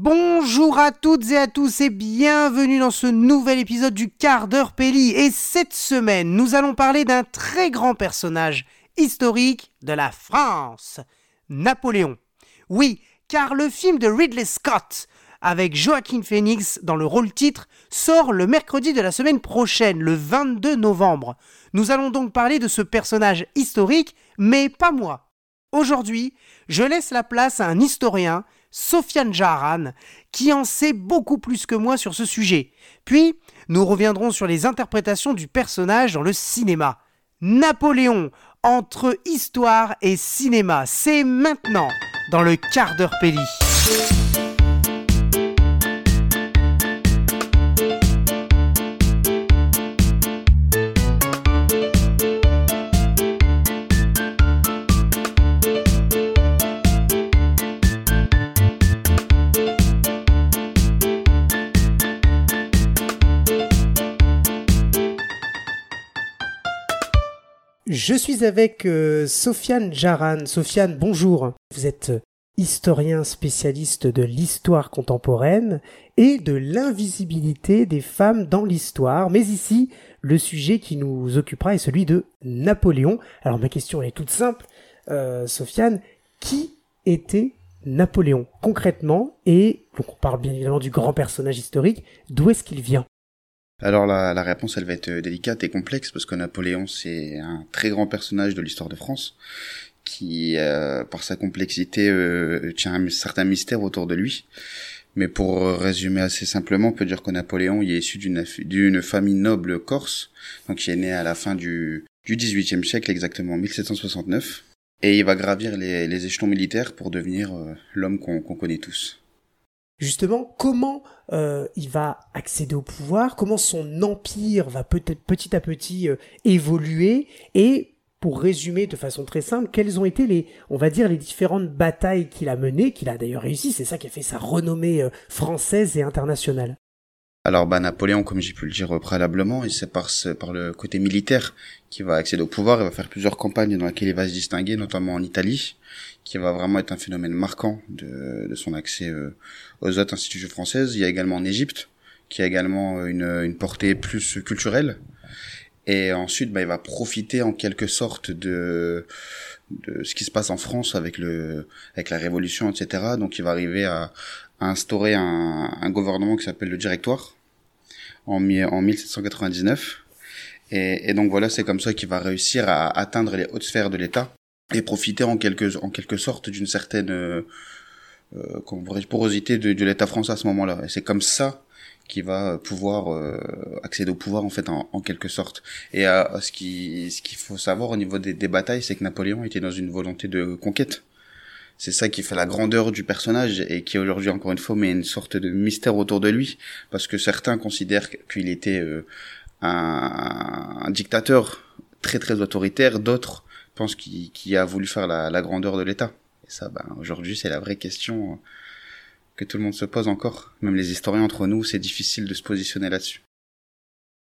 Bonjour à toutes et à tous et bienvenue dans ce nouvel épisode du quart d'heure Pelli. Et cette semaine, nous allons parler d'un très grand personnage historique de la France, Napoléon. Oui, car le film de Ridley Scott, avec Joaquin Phoenix dans le rôle titre, sort le mercredi de la semaine prochaine, le 22 novembre. Nous allons donc parler de ce personnage historique, mais pas moi. Aujourd'hui, je laisse la place à un historien, Sofiane Jaran, qui en sait beaucoup plus que moi sur ce sujet. Puis, nous reviendrons sur les interprétations du personnage dans le cinéma. Napoléon, entre histoire et cinéma, c'est maintenant dans le quart d'heure Pelli. Je suis avec euh, Sofiane Jaran. Sofiane, bonjour. Vous êtes euh, historien spécialiste de l'histoire contemporaine et de l'invisibilité des femmes dans l'histoire. Mais ici, le sujet qui nous occupera est celui de Napoléon. Alors ma question est toute simple. Euh, Sofiane, qui était Napoléon concrètement? Et donc on parle bien évidemment du grand personnage historique. D'où est-ce qu'il vient? Alors la, réponse elle va être délicate et complexe parce que Napoléon c'est un très grand personnage de l'histoire de France qui euh, par sa complexité euh, tient un certain mystère autour de lui. Mais pour résumer assez simplement, on peut dire que Napoléon il est issu d'une famille noble corse, donc il est né à la fin du du XVIIIe siècle exactement 1769 et il va gravir les, échelons militaires pour devenir euh, l'homme qu'on connaît tous justement comment euh, il va accéder au pouvoir, comment son empire va peut-être petit à petit euh, évoluer et pour résumer de façon très simple, quelles ont été les, on va dire, les différentes batailles qu'il a menées, qu'il a d'ailleurs réussi, c'est ça qui a fait sa renommée euh, française et internationale. Alors bah Napoléon, comme j'ai pu le dire préalablement, il c'est par, par le côté militaire qui va accéder au pouvoir, il va faire plusieurs campagnes dans lesquelles il va se distinguer, notamment en Italie, qui va vraiment être un phénomène marquant de, de son accès euh, aux autres institutions françaises. Il y a également en Égypte, qui a également une, une portée plus culturelle. Et ensuite, bah, il va profiter en quelque sorte de, de ce qui se passe en France avec le avec la Révolution, etc. Donc, il va arriver à, à instaurer un, un, gouvernement qui s'appelle le Directoire en, en 1799. Et, et donc voilà, c'est comme ça qu'il va réussir à atteindre les hautes sphères de l'État et profiter en quelque en quelque sorte d'une certaine euh, euh porosité de, de l'État français à ce moment-là. Et c'est comme ça qu'il va pouvoir euh, accéder au pouvoir en fait en, en quelque sorte. Et à, ce qui ce qu'il faut savoir au niveau des, des batailles, c'est que Napoléon était dans une volonté de conquête. C'est ça qui fait la grandeur du personnage et qui aujourd'hui encore une fois met une sorte de mystère autour de lui parce que certains considèrent qu'il était euh, un, dictateur très très autoritaire, d'autres pense qu'il a voulu faire la, grandeur de l'État. Et ça, ben, aujourd'hui, c'est la vraie question euh, que tout le monde se pose encore. Même les historiens entre nous, c'est difficile de se positionner là-dessus.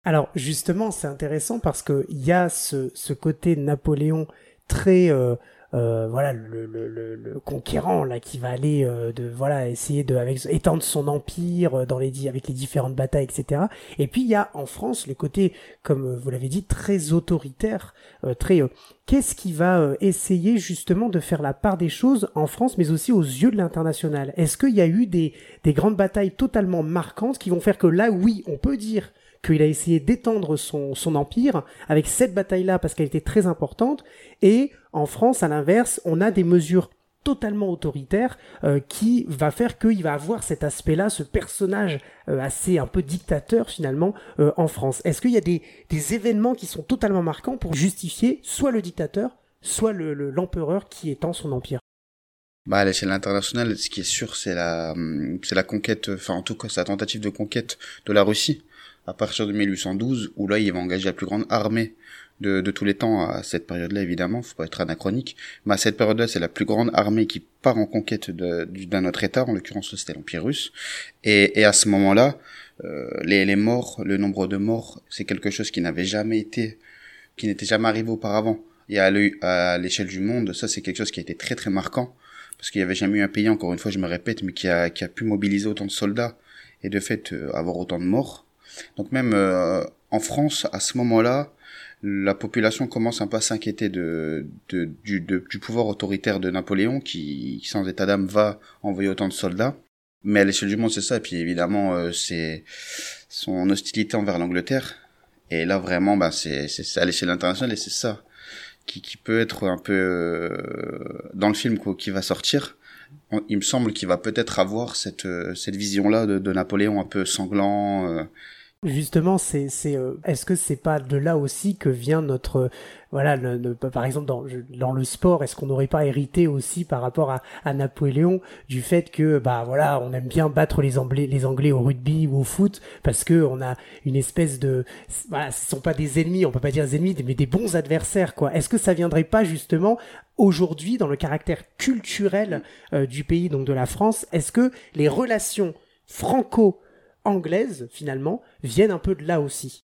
Alors justement, c'est intéressant parce qu'il y a ce, ce côté Napoléon très euh, euh, voilà le, le, le, le, conquérant là qui va aller euh, de voilà essayer de avec, étendre son empire euh, dans les avec les différentes batailles etc et puis il y a en France le côté comme vous l'avez dit très autoritaire très qu'est-ce qui va essayer justement de faire la part des choses en France mais aussi aux yeux de l'international? Est-ce qu'il y a eu des des grandes batailles totalement marquantes qui vont faire que là oui on peut dire qu'il a essayé d'étendre son, empire avec cette bataille-là parce qu'elle était très importante. Et en France, à l'inverse, on a des mesures totalement autoritaires euh, qui va faire qu'il va avoir cet aspect-là, ce personnage euh, assez un peu dictateur finalement euh, en France. Est-ce qu'il y a des, événements qui sont totalement marquants pour justifier soit le dictateur, soit l'empereur le, qui étend son empire? Bah, à l'échelle internationale, ce qui est sûr, c'est la, c'est la conquête, enfin, en tout cas, c'est la tentative de conquête de la Russie à partir de 1812, où là, il va engager la plus grande armée de, de tous les temps à cette période-là, évidemment, faut pas être anachronique, mais à cette période-là, c'est la plus grande armée qui part en conquête d'un autre État, en l'occurrence c'était l'Empire russe, et, et, à ce moment-là, euh, les, les morts, le nombre de morts, c'est quelque chose qui n'avait jamais été, qui n'était jamais arrivé auparavant. Et à l'échelle du monde, ça c'est quelque chose qui a été très très marquant, parce qu'il y avait jamais eu un pays, encore une fois, je me répète, mais qui a, qui a pu mobiliser autant de soldats et de fait euh, avoir autant de morts. Donc même euh, en France, à ce moment-là, la population commence un peu à s'inquiéter de, de, du, pouvoir autoritaire de Napoléon, qui, sans état d'âme, va envoyer autant de soldats. Mais à l'échelle du monde, c'est ça. Et puis évidemment, euh, c'est son hostilité envers l'Angleterre. Et là, vraiment, bah, c'est à l'échelle internationale et c'est ça qui, qui peut être un peu euh, dans le film qui va sortir. Il me semble qu'il va peut-être avoir cette, cette vision-là de, Napoléon un peu sanglant. Justement, c'est, c'est, euh, est-ce que c'est pas de là aussi que vient notre, voilà, le, par exemple dans, le sport, est-ce qu'on n'aurait pas hérité aussi par rapport à, Napoléon du fait que, bah voilà, on aime bien battre les Anglais, les Anglais au rugby ou au foot parce que on a une espèce de, voilà, ce sont pas des ennemis, on peut pas dire des ennemis, mais des bons adversaires, quoi. Est-ce que ça viendrait pas justement aujourd'hui dans le caractère culturel euh, du pays, donc de la France, est-ce que les relations franco anglaises, finalement, viennent un peu de là aussi.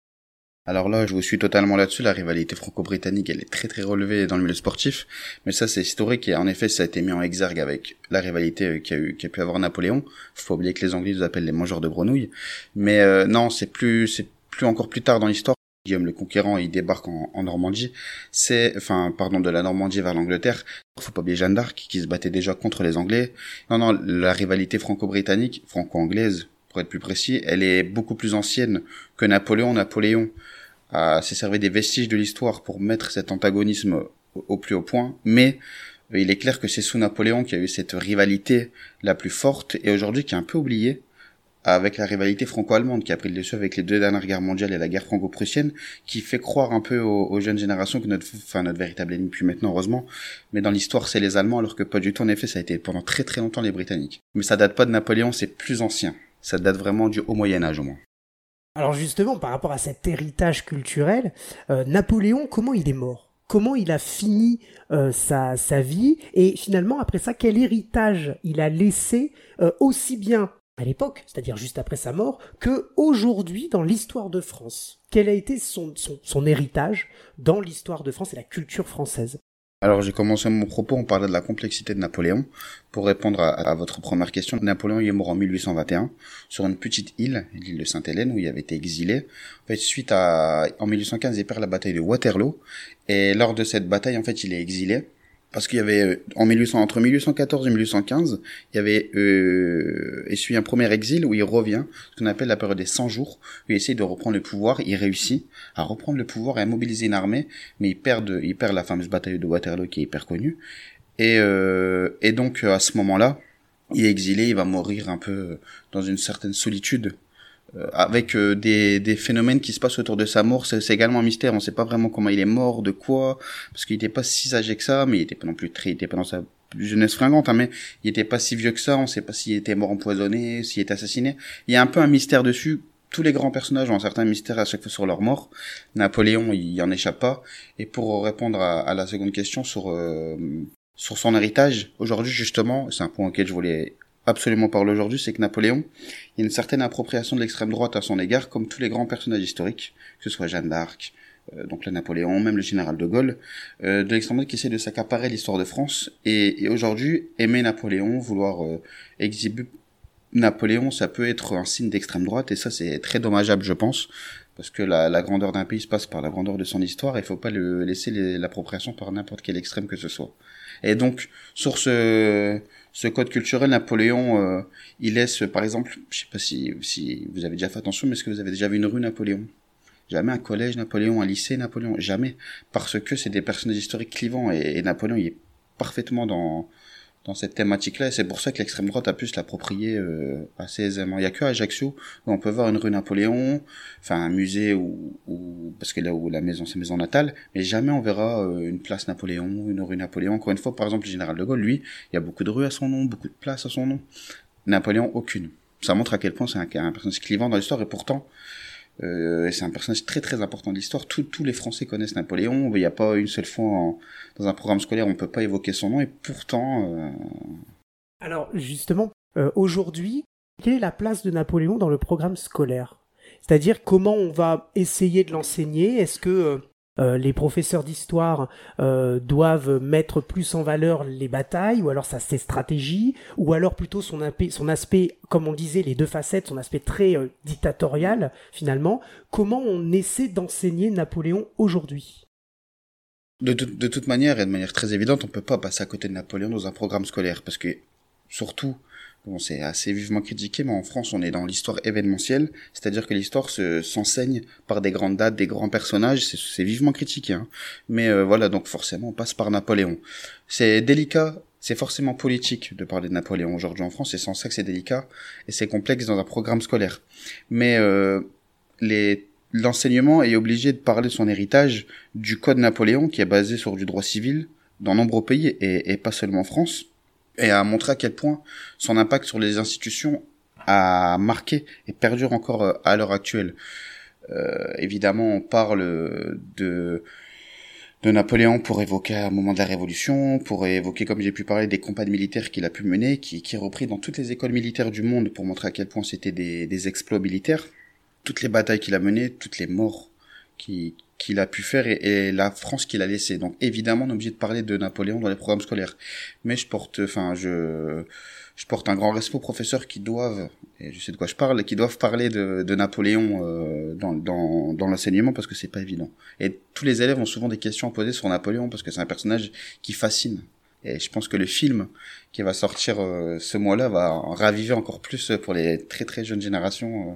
Alors là, je vous suis totalement là-dessus. La rivalité franco-britannique, elle est très très relevée dans le milieu sportif. Mais ça, c'est historique et en effet, ça a été mis en exergue avec la rivalité qu'a eu, qu'a pu avoir Napoléon. Faut oublier que les Anglais nous appellent les mangeurs de grenouilles. Mais euh, non, c'est plus, c'est plus encore plus tard dans l'histoire. Guillaume le Conquérant, il débarque en, en Normandie. C'est, enfin, pardon, de la Normandie vers l'Angleterre. Faut pas oublier Jeanne d'Arc qui se battait déjà contre les Anglais. Non, non, la rivalité franco-britannique, franco-anglaise, pour être plus précis, elle est beaucoup plus ancienne que Napoléon. Napoléon a s'est servi des vestiges de l'histoire pour mettre cet antagonisme au, plus haut point, mais il est clair que c'est sous Napoléon qu'il y a eu cette rivalité la plus forte et aujourd'hui qui est un peu oubliée avec la rivalité franco-allemande qui a pris le dessus avec les deux dernières guerres mondiales et la guerre franco-prussienne, qui fait croire un peu aux, jeunes générations que notre véritable ennemi, puis maintenant heureusement, mais dans l'histoire c'est les Allemands, alors que pas du tout. En effet, ça a été pendant très très longtemps les Britanniques. Mais ça date pas de Napoléon, c'est plus ancien ça date vraiment du haut Moyen Âge au moins. Alors justement, par rapport à cet héritage culturel, euh, Napoléon, comment il est mort? Comment il a fini euh, sa, vie? Et finalement, après ça, quel héritage il a laissé euh, aussi bien à l'époque, c'est-à-dire juste après sa mort, que aujourd'hui dans l'histoire de France? Quel a été son héritage dans l'histoire de France et la culture française? Alors j'ai commencé mon propos, on parlait de la complexité de Napoléon. Pour répondre à, votre première question, Napoléon est mort en 1821 sur une petite île, l'île de Sainte-Hélène, où il avait été exilé. En fait, suite à, en 1815, il perd la bataille de Waterloo, et lors de cette bataille, en fait, il est exilé parce qu'il y avait euh, en 1800 entre 1814 et 1815, il y avait euh, essuyé un premier exil où il revient, ce qu'on appelle la période des 100 jours, où il essaie de reprendre le pouvoir, il réussit à reprendre le pouvoir et à mobiliser une armée, mais il perd il perd la fameuse bataille de Waterloo qui est hyper connue. Et euh, et donc à ce moment-là, il est exilé, il va mourir un peu dans une certaine solitude euh, avec euh, des, des, phénomènes qui se passent autour de sa mort. C'est également un mystère. On ne sait pas vraiment comment il est mort, de quoi, parce qu'il n'était pas si âgé que ça, mais il était pas non plus très, il était pas dans sa jeunesse fringante, hein, mais il était pas si vieux que ça. On ne sait pas s'il était mort empoisonné, s'il était assassiné. Il y a un peu un mystère dessus. Tous les grands personnages ont un certain mystère à chaque fois sur leur mort. Napoléon, il en échappe pas. Et pour répondre à, à la seconde question sur euh, sur son héritage, aujourd'hui justement, c'est un point auquel je voulais absolument parler aujourd'hui, c'est que Napoléon, il y a une certaine appropriation de l'extrême droite à son égard, comme tous les grands personnages historiques, que ce soit Jeanne d'Arc, euh, donc le Napoléon, même le général de Gaulle, euh, de l'extrême droite qui essaie de s'accaparer l'histoire de France. Et, aujourd'hui, aimer Napoléon, vouloir euh, exhiber Napoléon, ça peut être un signe d'extrême droite, et ça c'est très dommageable, je pense, parce que la, la grandeur d'un pays se passe par la grandeur de son histoire, et il faut pas le laisser l'appropriation par n'importe quel extrême que ce soit. Et donc, sur ce, ce code culturel, Napoléon, euh, il laisse, par exemple, je sais pas si, vous avez déjà fait attention, mais est-ce que vous avez déjà vu une rue Napoléon? Jamais un collège Napoléon, un lycée Napoléon, jamais. Parce que c'est des personnages historiques clivants et, et Napoléon, il est parfaitement dans, dans cette thématique-là, et c'est pour ça que l'extrême droite a pu se l'approprier euh, assez aisément. Il y a que Ajaccio où on peut voir une rue Napoléon, enfin un musée ou, parce que là où la maison c'est maison natale, mais jamais on verra euh, une place Napoléon, une rue Napoléon. Encore une fois, par exemple, le général de Gaulle, lui, il y a beaucoup de rues à son nom, beaucoup de places à son nom. Napoléon, aucune. Ça montre à quel point c'est un, un personnage clivant dans l'histoire, et pourtant, euh, c'est un personnage très très important de l'histoire. Tous les Français connaissent Napoléon. Il n'y a pas une seule fois dans un programme scolaire on ne peut pas évoquer son nom et pourtant. Euh, Alors justement, euh, aujourd'hui, quelle est la place de Napoléon dans le programme scolaire? C'est-à-dire comment on va essayer de l'enseigner? Est-ce que euh, les professeurs d'histoire euh, doivent mettre plus en valeur les batailles, ou alors ça ses stratégies, ou alors plutôt son, aspect, comme on disait, les deux facettes, son aspect très euh, dictatorial finalement. Comment on essaie d'enseigner Napoléon aujourd'hui? De, de, toute manière, et de manière très évidente, on peut pas passer à côté de Napoléon dans un programme scolaire, parce que surtout Bon, c'est assez vivement critiqué, mais en France, on est dans l'histoire événementielle, c'est-à-dire que l'histoire se, s'enseigne par des grandes dates, des grands personnages, c'est, vivement critiqué. Hein. Mais euh, voilà, donc forcément, on passe par Napoléon. C'est délicat, c'est forcément politique de parler de Napoléon aujourd'hui en France, c'est sans ça que c'est délicat, et c'est complexe dans un programme scolaire. Mais euh, les l'enseignement est obligé de parler de son héritage du code Napoléon, qui est basé sur du droit civil dans nombreux pays, et, et pas seulement en France et a montré à quel point son impact sur les institutions a marqué et perdure encore euh, à l'heure actuelle. Euh, évidemment, on parle de de Napoléon pour évoquer un moment de la Révolution, pour évoquer, comme j'ai pu parler, des campagnes militaires qu'il a pu mener, qui, qui est repris dans toutes les écoles militaires du monde pour montrer à quel point c'était des, des exploits militaires. Toutes les batailles qu'il a menées, toutes les morts qui, qu'il a pu faire et, la France qu'il a laissée. Donc évidemment, on est obligé de parler de Napoléon dans les programmes scolaires. Mais je porte, enfin, je, je porte un grand respect aux professeurs qui doivent, et je sais de quoi je parle, qui doivent parler de, de Napoléon euh, dans, dans, dans l'enseignement parce que c'est pas évident. Et tous les élèves ont souvent des questions à poser sur Napoléon parce que c'est un personnage qui fascine. Et je pense que le film qui va sortir euh, ce mois-là va raviver encore plus pour les très très jeunes générations euh,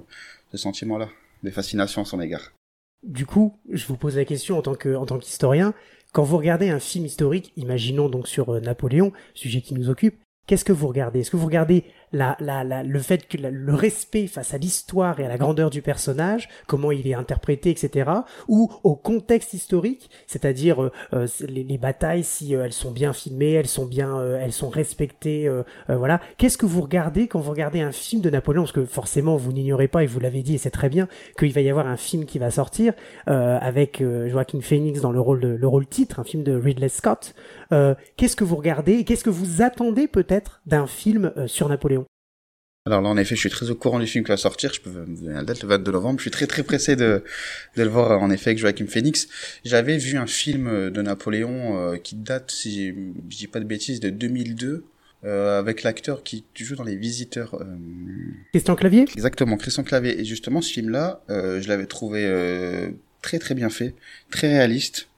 ce sentiment-là, de fascination à son égard. Du coup, je vous pose la question en tant que en tant qu'historien, quand vous regardez un film historique, imaginons donc sur euh, Napoléon, sujet qui nous occupe, qu'est-ce que vous regardez? Est-ce que vous regardez le fait que le respect face à l'histoire et à la grandeur du personnage, comment il est interprété, etc., ou au contexte historique, c'est-à-dire euh, euh, les, les, batailles, si elles sont bien filmées, elles sont bien, elles sont respectées, voilà. Qu'est-ce que vous regardez quand vous regardez un film de Napoléon? Parce que forcément, vous n'ignorez pas, et vous l'avez dit, et c'est très bien, qu'il va y avoir un film qui va sortir avec Joaquin Phoenix dans le rôle, le rôle titre, un film de Ridley Scott. qu'est-ce que vous regardez et qu'est-ce que vous attendez peut-être d'un film sur Napoléon? Alors là, en effet, je suis très au courant du film qui va sortir. Je peux vous donner la date, le 22 novembre. Je suis très très pressé de, de le voir, en effet, avec Joachim Phoenix. J'avais vu un film de Napoléon euh, qui date, si je dis pas de bêtises, de 2002. Euh, avec l'acteur qui joue dans Les Visiteurs. Euh... Christian Clavier? Exactement, Christian Clavier. Et justement, ce film-là, euh, je l'avais trouvé euh, très très bien fait, très réaliste.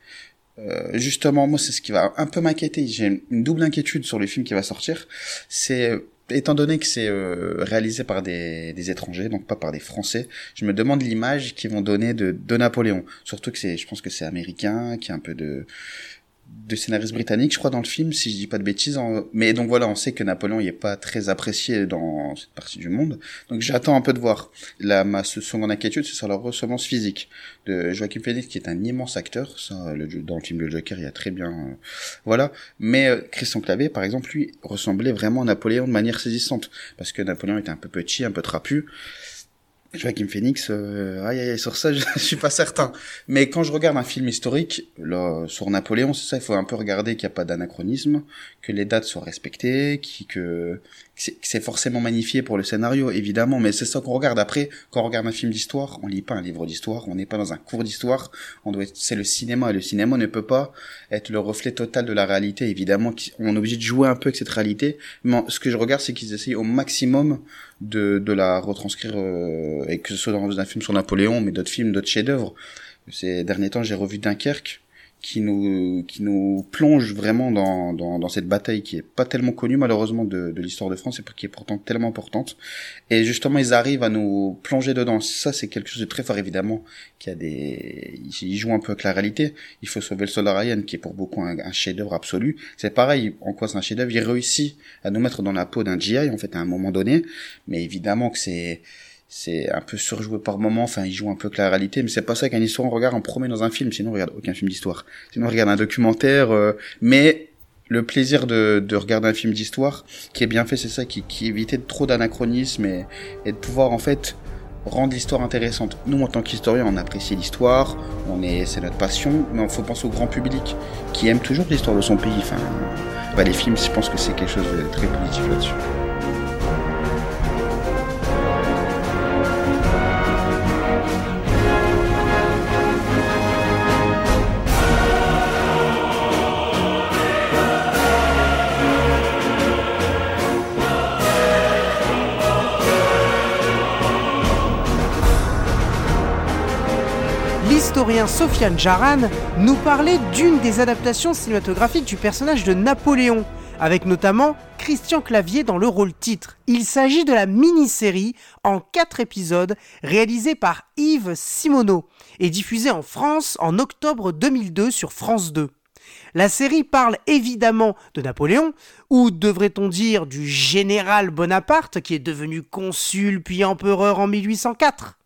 justement, moi, c'est ce qui va un peu m'inquiéter. J'ai une double inquiétude sur le film qui va sortir. C'est étant donné que c'est euh, réalisé par des, des, étrangers, donc pas par des Français, je me demande l'image qu'ils vont donner de, de Napoléon. Surtout que c'est, je pense que c'est américain, qui a un peu de de scénariste britannique, je crois, dans le film, si je dis pas de bêtises. Mais donc voilà, on sait que Napoléon n'est pas très apprécié dans cette partie du monde. Donc j'attends un peu de voir. La, ma seconde inquiétude, c'est sur la ressemblance physique de Joaquin Phoenix, qui est un immense acteur. Ça, dans le film Le Joker, il y a très bien... Euh, voilà. Mais euh, Christian Clavier, par exemple, lui, ressemblait vraiment à Napoléon de manière saisissante. Parce que Napoléon était un peu petit, un peu trapu. Joaquin Phoenix, euh, aïe, aïe, sur ça, je, suis pas certain. Mais quand je regarde un film historique, là, sur Napoléon, c'est ça, il faut un peu regarder qu'il n'y a pas d'anachronisme, que les dates soient respectées, qui, que, c'est forcément magnifié pour le scénario, évidemment, mais c'est ça qu'on regarde. Après, quand on regarde un film d'histoire, on lit pas un livre d'histoire, on n'est pas dans un cours d'histoire, on doit c'est le cinéma, et le cinéma ne peut pas être le reflet total de la réalité, évidemment, on est obligé de jouer un peu avec cette réalité, mais ce que je regarde, c'est qu'ils essayent au maximum de, de la retranscrire, euh, et que ce soit dans un film sur Napoléon, mais d'autres films, d'autres chefs-d'œuvre. Ces derniers temps, j'ai revu Dunkerque, qui nous qui nous plonge vraiment dans, dans, dans cette bataille qui est pas tellement connue malheureusement de, de l'histoire de France et qui est pourtant tellement importante. Et justement ils arrivent à nous plonger dedans. Ça c'est quelque chose de très fort évidemment qui a des ils jouent un peu avec la réalité. Il faut sauver le soldat Ryan qui est pour beaucoup un, un chef-d'œuvre absolu. C'est pareil en quoi c'est un chef-d'œuvre? Il réussit à nous mettre dans la peau d'un GI en fait à un moment donné. Mais évidemment que c'est c'est un peu surjoué par moment, enfin il joue un peu avec la réalité, mais c'est pas ça qu'un histoire on regarde en premier dans un film, sinon on regarde aucun film d'histoire. Sinon on regarde un documentaire, euh, mais le plaisir de, de regarder un film d'histoire qui est bien fait, c'est ça, qui, qui évitait trop d'anachronisme et, et de pouvoir en fait rendre l'histoire intéressante. Nous, en tant qu'historiens, on apprécie l'histoire, on est, c'est notre passion, mais il faut penser au grand public qui aime toujours l'histoire de son pays. Enfin, bah, les films, je pense que c'est quelque chose de très positif là-dessus. Sofiane Jaran nous parlait d'une des adaptations cinématographiques du personnage de Napoléon, avec notamment Christian Clavier dans le rôle titre. Il s'agit de la mini-série en 4 épisodes réalisée par Yves Simoneau et diffusée en France en octobre 2002 sur France 2. La série parle évidemment de Napoléon, ou devrait-on dire du général Bonaparte qui est devenu consul puis empereur en 1804.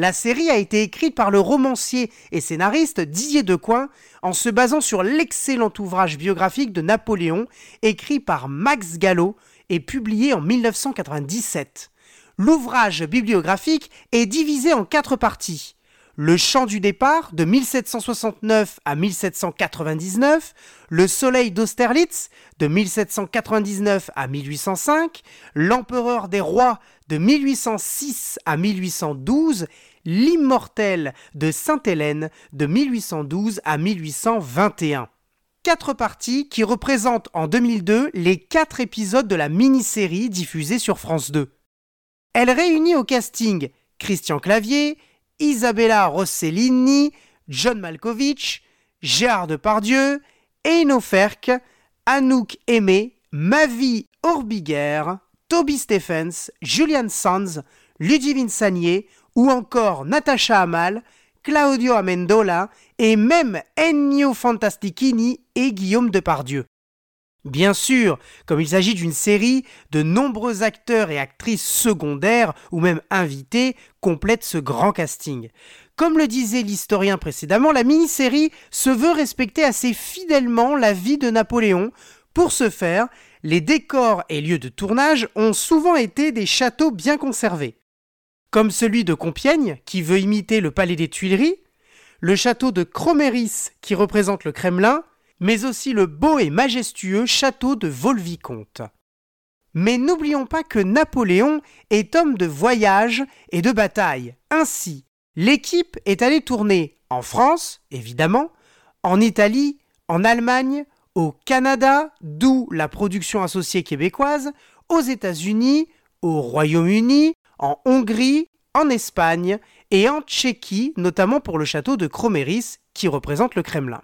La série a été écrite par le romancier et scénariste Didier Decoing en se basant sur l'excellent ouvrage biographique de Napoléon écrit par Max Gallo et publié en 1997. L'ouvrage bibliographique est divisé en quatre parties. Le chant du départ de 1769 à 1799, Le soleil d'Austerlitz de 1799 à 1805, L'empereur des rois de 1806 à 1812 L'immortel de Sainte-Hélène de 1812 à 1821. Quatre parties qui représentent en 2002 les quatre épisodes de la mini-série diffusée sur France 2. Elle réunit au casting Christian Clavier, Isabella Rossellini, John Malkovich, Gérard Depardieu, Eino Ferk, Anouk Aimé, Mavi Orbiguer, Toby Stephens, Julian Sands, Ludivine Sagnier, ou encore Natasha Amal, Claudio Amendola et même Ennio Fantastichini et Guillaume Depardieu. Bien sûr, comme il s'agit d'une série, de nombreux acteurs et actrices secondaires ou même invités complètent ce grand casting. Comme le disait l'historien précédemment, la mini-série se veut respecter assez fidèlement la vie de Napoléon. Pour ce faire, les décors et lieux de tournage ont souvent été des châteaux bien conservés comme celui de Compiègne, qui veut imiter le palais des Tuileries, le château de Croméris, qui représente le Kremlin, mais aussi le beau et majestueux château de Volvicomte. Mais n'oublions pas que Napoléon est homme de voyage et de bataille. Ainsi, l'équipe est allée tourner en France, évidemment, en Italie, en Allemagne, au Canada, d'où la production associée québécoise, aux États-Unis, au Royaume-Uni, en Hongrie, en Espagne et en Tchéquie, notamment pour le château de Croméris qui représente le Kremlin.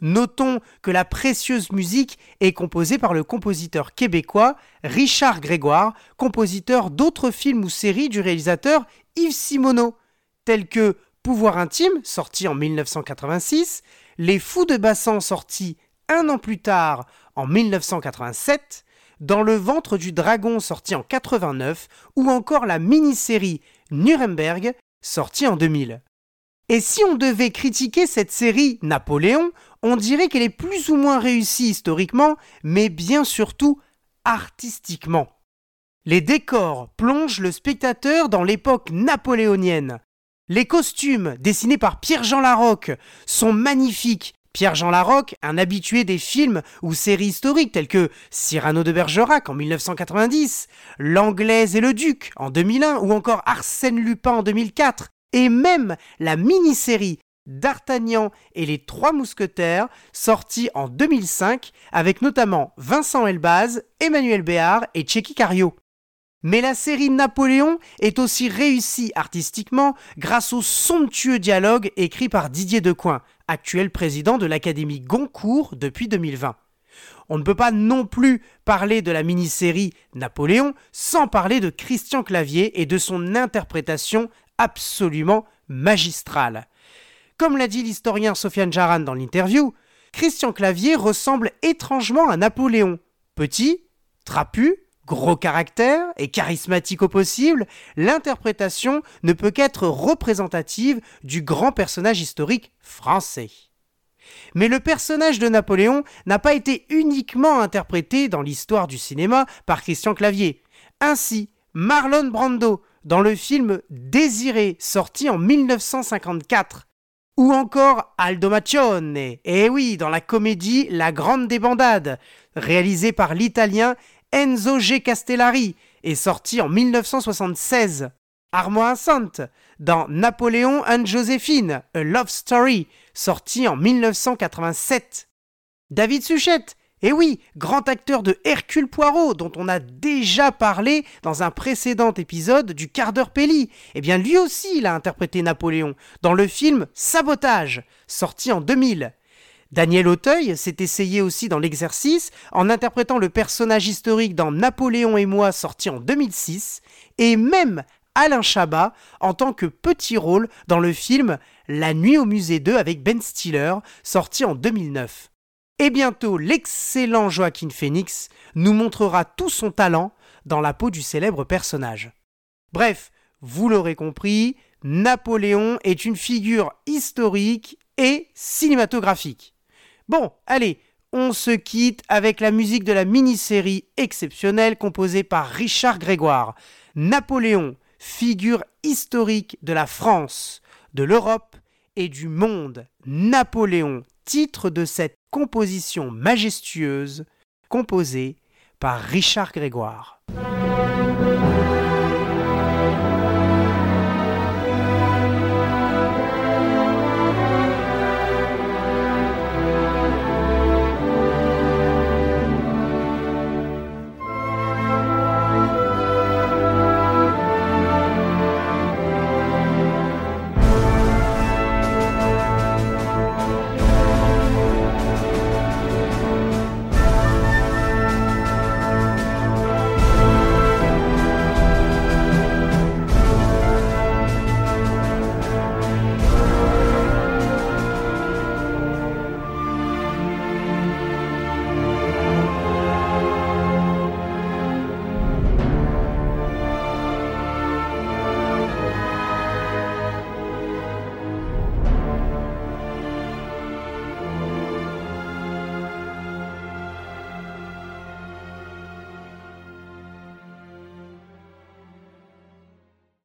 Notons que la précieuse musique est composée par le compositeur québécois Richard Grégoire, compositeur d'autres films ou séries du réalisateur Yves Simoneau, tels que Pouvoir intime, sorti en 1986, Les Fous de Bassan, sorti un an plus tard en 1987, dans le ventre du dragon sorti en 89 ou encore la mini-série Nuremberg sortie en 2000. Et si on devait critiquer cette série Napoléon, on dirait qu'elle est plus ou moins réussie historiquement, mais bien surtout artistiquement. Les décors plongent le spectateur dans l'époque napoléonienne. Les costumes, dessinés par Pierre-Jean Larocque, sont magnifiques Pierre-Jean Larocque, un habitué des films ou séries historiques tels que Cyrano de Bergerac en 1990, L'Anglaise et le Duc en 2001 ou encore Arsène Lupin en 2004, et même la mini-série D'Artagnan et les Trois Mousquetaires, sortie en 2005 avec notamment Vincent Elbaz, Emmanuel Béard et Tchéky Cario. Mais la série Napoléon est aussi réussie artistiquement grâce au somptueux dialogue écrit par Didier Decoing, actuel président de l'Académie Goncourt depuis 2020. On ne peut pas non plus parler de la mini-série Napoléon sans parler de Christian Clavier et de son interprétation absolument magistrale. Comme l'a dit l'historien Sofiane Jaran dans l'interview, Christian Clavier ressemble étrangement à Napoléon. Petit, trapu, Gros caractère et charismatique au possible, l'interprétation ne peut qu'être représentative du grand personnage historique français. Mais le personnage de Napoléon n'a pas été uniquement interprété dans l'histoire du cinéma par Christian Clavier. Ainsi, Marlon Brando, dans le film Désiré, sorti en 1954, ou encore Aldo Macione, et eh oui, dans la comédie La Grande Débandade, réalisée par l'italien Enzo G. Castellari est sorti en 1976. Armand Sainte dans Napoléon and Joséphine, A Love Story, sorti en 1987. David Suchet Et oui, grand acteur de Hercule Poirot, dont on a déjà parlé dans un précédent épisode du quart d'heure Pelli. Eh bien, lui aussi, il a interprété Napoléon dans le film Sabotage, sorti en 2000. Daniel Auteuil s'est essayé aussi dans l'exercice en interprétant le personnage historique dans Napoléon et moi, sorti en 2006, et même Alain Chabat en tant que petit rôle dans le film La nuit au musée 2 avec Ben Stiller, sorti en 2009. Et bientôt, l'excellent Joaquin Phoenix nous montrera tout son talent dans la peau du célèbre personnage. Bref, vous l'aurez compris, Napoléon est une figure historique et cinématographique. Bon, allez, on se quitte avec la musique de la mini-série exceptionnelle composée par Richard Grégoire. Napoléon, figure historique de la France, de l'Europe et du monde. Napoléon, titre de cette composition majestueuse composée par Richard Grégoire.